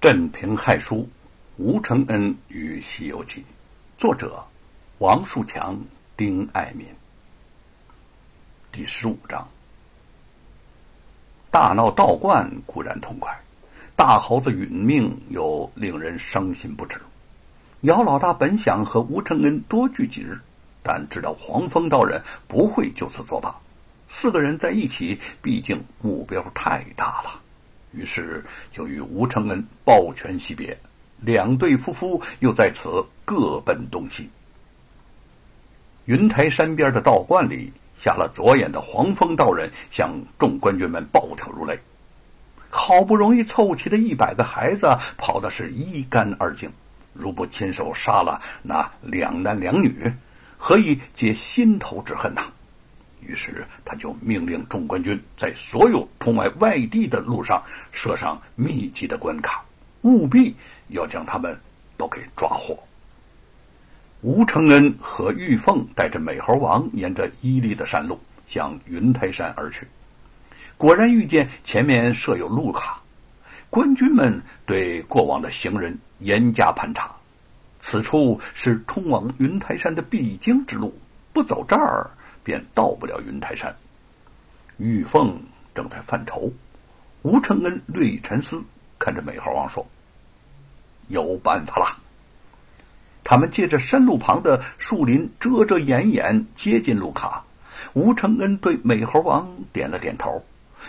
镇平害书，吴承恩与《西游记》，作者王树强、丁爱民。第十五章。大闹道观固然痛快，大猴子殒命又令人伤心不止。姚老大本想和吴承恩多聚几日，但知道黄风道人不会就此作罢，四个人在一起，毕竟目标太大了。于是就与吴承恩抱拳惜别，两对夫妇又在此各奔东西。云台山边的道观里，瞎了左眼的黄风道人向众官军们暴跳如雷。好不容易凑齐的一百个孩子，跑的是一干二净。如不亲手杀了那两男两女，何以解心头之恨呐？于是，他就命令众官军在所有通往外地的路上设上密集的关卡，务必要将他们都给抓获。吴承恩和玉凤带着美猴王沿着伊犁的山路向云台山而去，果然遇见前面设有路卡，官军们对过往的行人严加盘查，此处是通往云台山的必经之路，不走这儿。便到不了云台山。玉凤正在犯愁，吴承恩略一沉思，看着美猴王说：“有办法了。”他们借着山路旁的树林遮遮掩掩接近路卡。吴承恩对美猴王点了点头。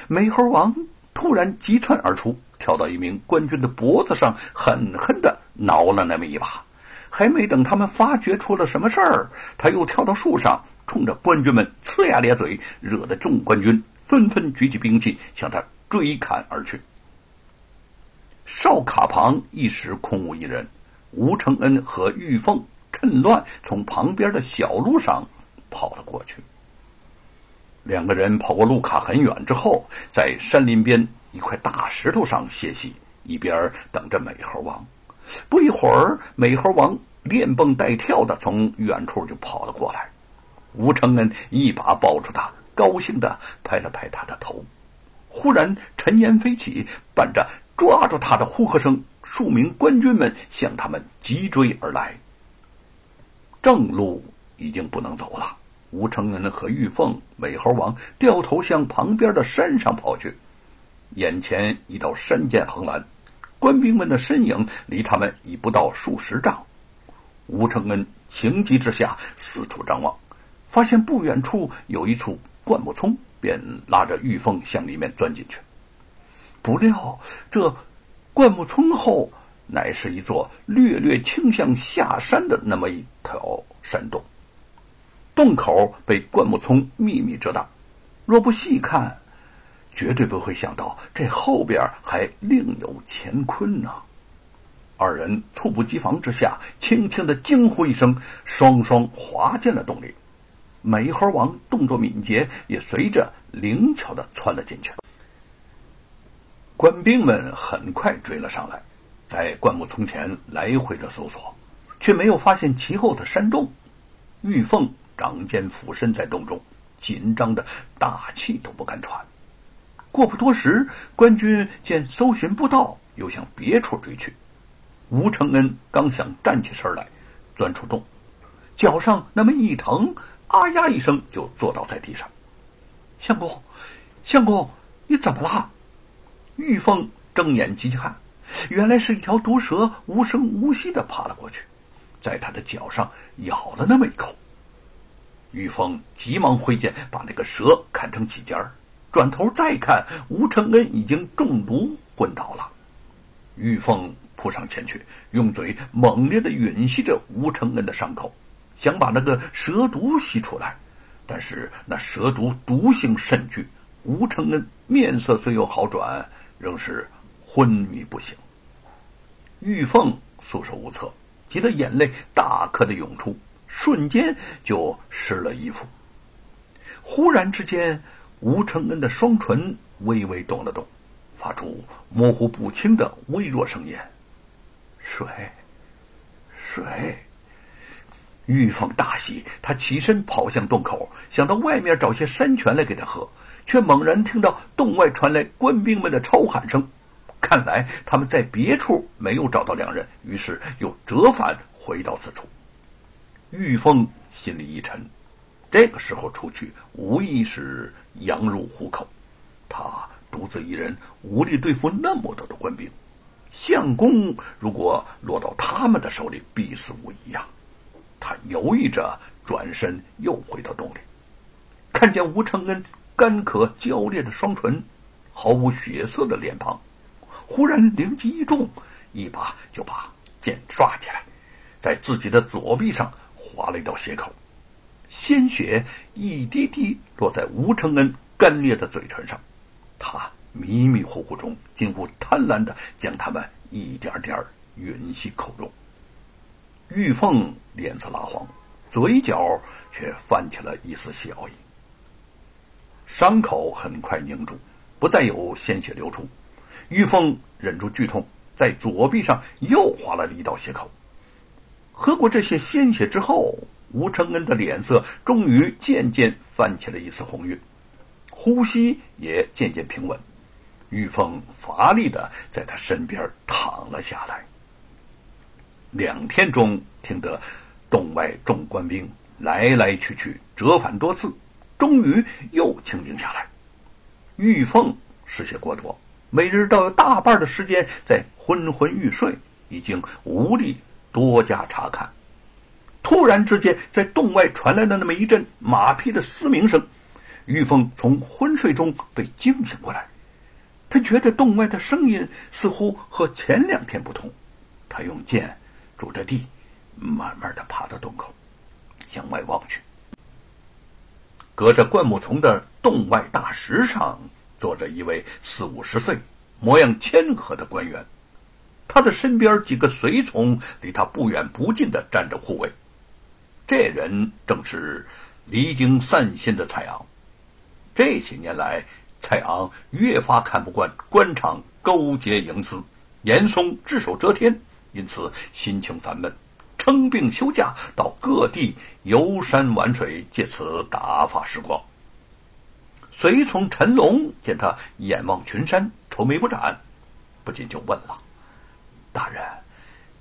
美猴王突然急窜而出，跳到一名官军的脖子上，狠狠的挠了那么一把。还没等他们发觉出了什么事儿，他又跳到树上。冲着官军们呲牙咧嘴，惹得众官军纷纷举起兵器向他追砍而去。哨卡旁一时空无一人，吴承恩和玉凤趁乱从旁边的小路上跑了过去。两个人跑过路卡很远之后，在山林边一块大石头上歇息，一边等着美猴王。不一会儿，美猴王连蹦带跳的从远处就跑了过来。吴承恩一把抱住他，高兴的拍了拍他的头。忽然尘烟飞起，伴着抓住他的呼喝声，数名官军们向他们急追而来。正路已经不能走了，吴承恩和玉凤、美猴王掉头向旁边的山上跑去。眼前一道山涧横拦，官兵们的身影离他们已不到数十丈。吴承恩情急之下四处张望。发现不远处有一处灌木丛，便拉着玉凤向里面钻进去。不料这灌木丛后乃是一座略略倾向下山的那么一条山洞，洞口被灌木丛秘密遮挡，若不细看，绝对不会想到这后边还另有乾坤呢。二人猝不及防之下，轻轻的惊呼一声，双双滑进了洞里。美猴王动作敏捷，也随着灵巧的窜了进去。官兵们很快追了上来，在灌木丛前来回的搜索，却没有发现其后的山洞。玉凤掌尖俯身在洞中，紧张的大气都不敢喘。过不多时，官军见搜寻不到，又向别处追去。吴承恩刚想站起身来，钻出洞，脚上那么一疼。啊呀一声，就坐倒在地上。相公，相公，你怎么了？玉凤睁眼急看，原来是一条毒蛇无声无息的爬了过去，在他的脚上咬了那么一口。玉凤急忙挥剑把那个蛇砍成几截儿，转头再看，吴承恩已经中毒昏倒了。玉凤扑上前去，用嘴猛烈的吮吸着吴承恩的伤口。想把那个蛇毒吸出来，但是那蛇毒毒性甚巨，吴承恩面色虽有好转，仍是昏迷不醒。玉凤束手无策，急得眼泪大颗的涌出，瞬间就湿了衣服。忽然之间，吴承恩的双唇微微动了动，发出模糊不清的微弱声音：“水，水。”玉凤大喜，她起身跑向洞口，想到外面找些山泉来给他喝，却猛然听到洞外传来官兵们的超喊声：“看来他们在别处没有找到两人，于是又折返回到此处。玉凤心里一沉，这个时候出去无疑是羊入虎口。他独自一人无力对付那么多的官兵，相公如果落到他们的手里，必死无疑呀。他犹豫着转身又回到洞里，看见吴承恩干渴焦裂的双唇，毫无血色的脸庞。忽然灵机一动，一把就把剑抓起来，在自己的左臂上划了一道血口，鲜血一滴滴落在吴承恩干裂的嘴唇上。他迷迷糊糊中，近乎贪婪的将它们一点点吮吸口中。玉凤脸色蜡黄，嘴角却泛起了一丝笑意。伤口很快凝住，不再有鲜血流出。玉凤忍住剧痛，在左臂上又划了一道血口。喝过这些鲜血之后，吴承恩的脸色终于渐渐泛起了一丝红晕，呼吸也渐渐平稳。玉凤乏力的在他身边躺了下来。两天中，听得洞外众官兵来来去去，折返多次，终于又清静下来。玉凤失血过多。每日都有大半的时间在昏昏欲睡，已经无力多加查看。突然之间，在洞外传来了那么一阵马匹的嘶鸣声，玉凤从昏睡中被惊醒过来。他觉得洞外的声音似乎和前两天不同。他用剑拄着地，慢慢的爬到洞口，向外望去。隔着灌木丛的洞外大石上。坐着一位四五十岁、模样谦和的官员，他的身边几个随从离他不远不近的站着护卫。这人正是离京散心的蔡昂。这些年来，蔡昂越发看不惯官场勾结营私、严嵩只手遮天，因此心情烦闷，称病休假，到各地游山玩水，借此打发时光。随从陈龙见他眼望群山，愁眉不展，不禁就问了：“大人，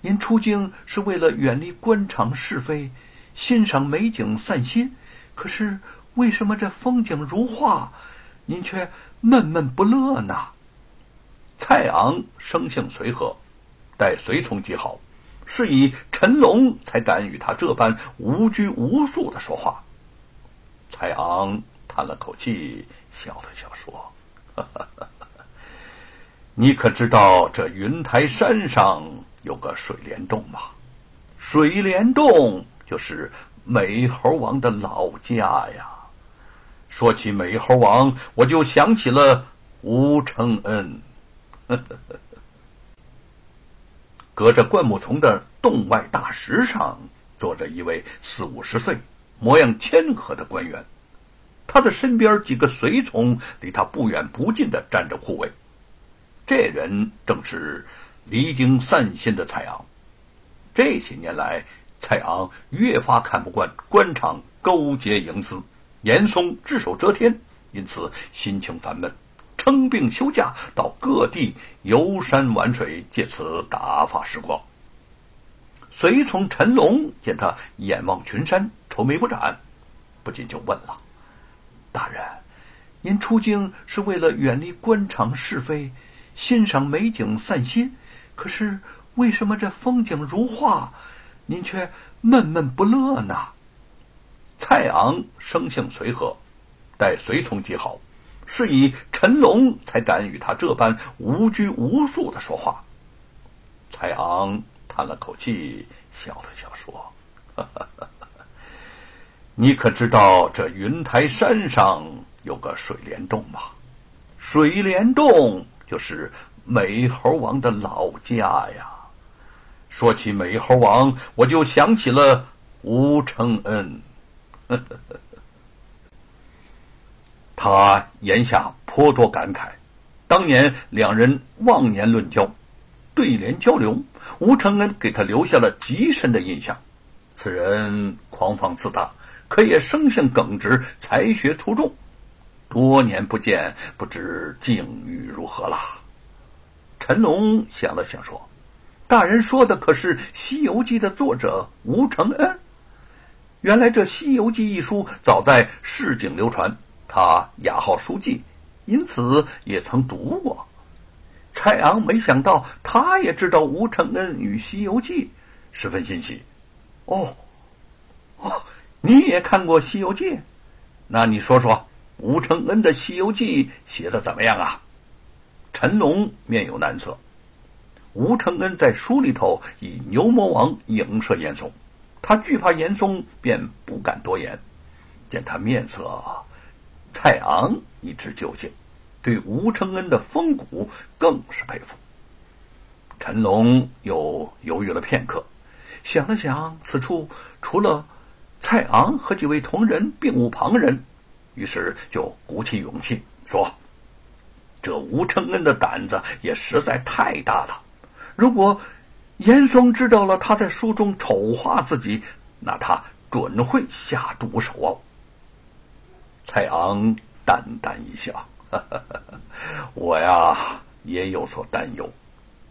您出京是为了远离官场是非，欣赏美景散心，可是为什么这风景如画，您却闷闷不乐呢？”蔡昂生性随和，待随从极好，是以陈龙才敢与他这般无拘无束的说话。蔡昂。叹了口气，笑了笑说：“你可知道这云台山上有个水帘洞吗？水帘洞就是美猴王的老家呀。说起美猴王，我就想起了吴承恩。呵呵隔着灌木丛的洞外大石上，坐着一位四五十岁、模样谦和的官员。”他的身边几个随从离他不远不近的站着护卫。这人正是离京散心的蔡昂。这些年来，蔡昂越发看不惯官场勾结营私、严嵩只手遮天，因此心情烦闷，生病休假，到各地游山玩水，借此打发时光。随从陈龙见他眼望群山，愁眉不展，不禁就问了。大人，您出京是为了远离官场是非，欣赏美景散心，可是为什么这风景如画，您却闷闷不乐呢？蔡昂生性随和，待随从极好，是以陈龙才敢与他这般无拘无束的说话。蔡昂叹了口气，笑了笑说：“。”你可知道这云台山上有个水帘洞吗？水帘洞就是美猴王的老家呀。说起美猴王，我就想起了吴承恩。他言下颇多感慨，当年两人忘年论交，对联交流，吴承恩给他留下了极深的印象。此人狂放自大。可也生性耿直，才学出众。多年不见，不知境遇如何了。陈龙想了想说：“大人说的可是《西游记》的作者吴承恩？原来这《西游记》一书早在市井流传，他雅好书记，因此也曾读过。蔡昂没想到他也知道吴承恩与《西游记》，十分欣喜。哦，哦，你也看过《西游记》？那你说说吴承恩的《西游记》写的怎么样啊？”陈龙面有难色，吴承恩在书里头以牛魔王影射严嵩，他惧怕严嵩，便不敢多言。见他面色，蔡昂一知究竟，对吴承恩的风骨更是佩服。陈龙又犹豫了片刻，想了想，此处除了蔡昂和几位同仁，并无旁人，于是就鼓起勇气说。这吴承恩的胆子也实在太大了。如果严嵩知道了他在书中丑化自己，那他准会下毒手哦。蔡昂淡淡一笑：“我呀，也有所担忧。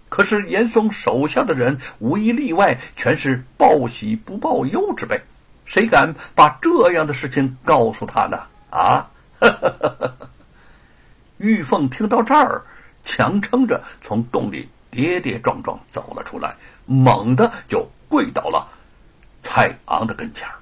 可是严嵩手下的人无一例外，全是报喜不报忧之辈，谁敢把这样的事情告诉他呢？啊！” 玉凤听到这儿，强撑着从洞里跌跌撞撞走了出来，猛地就跪到了蔡昂的跟前儿。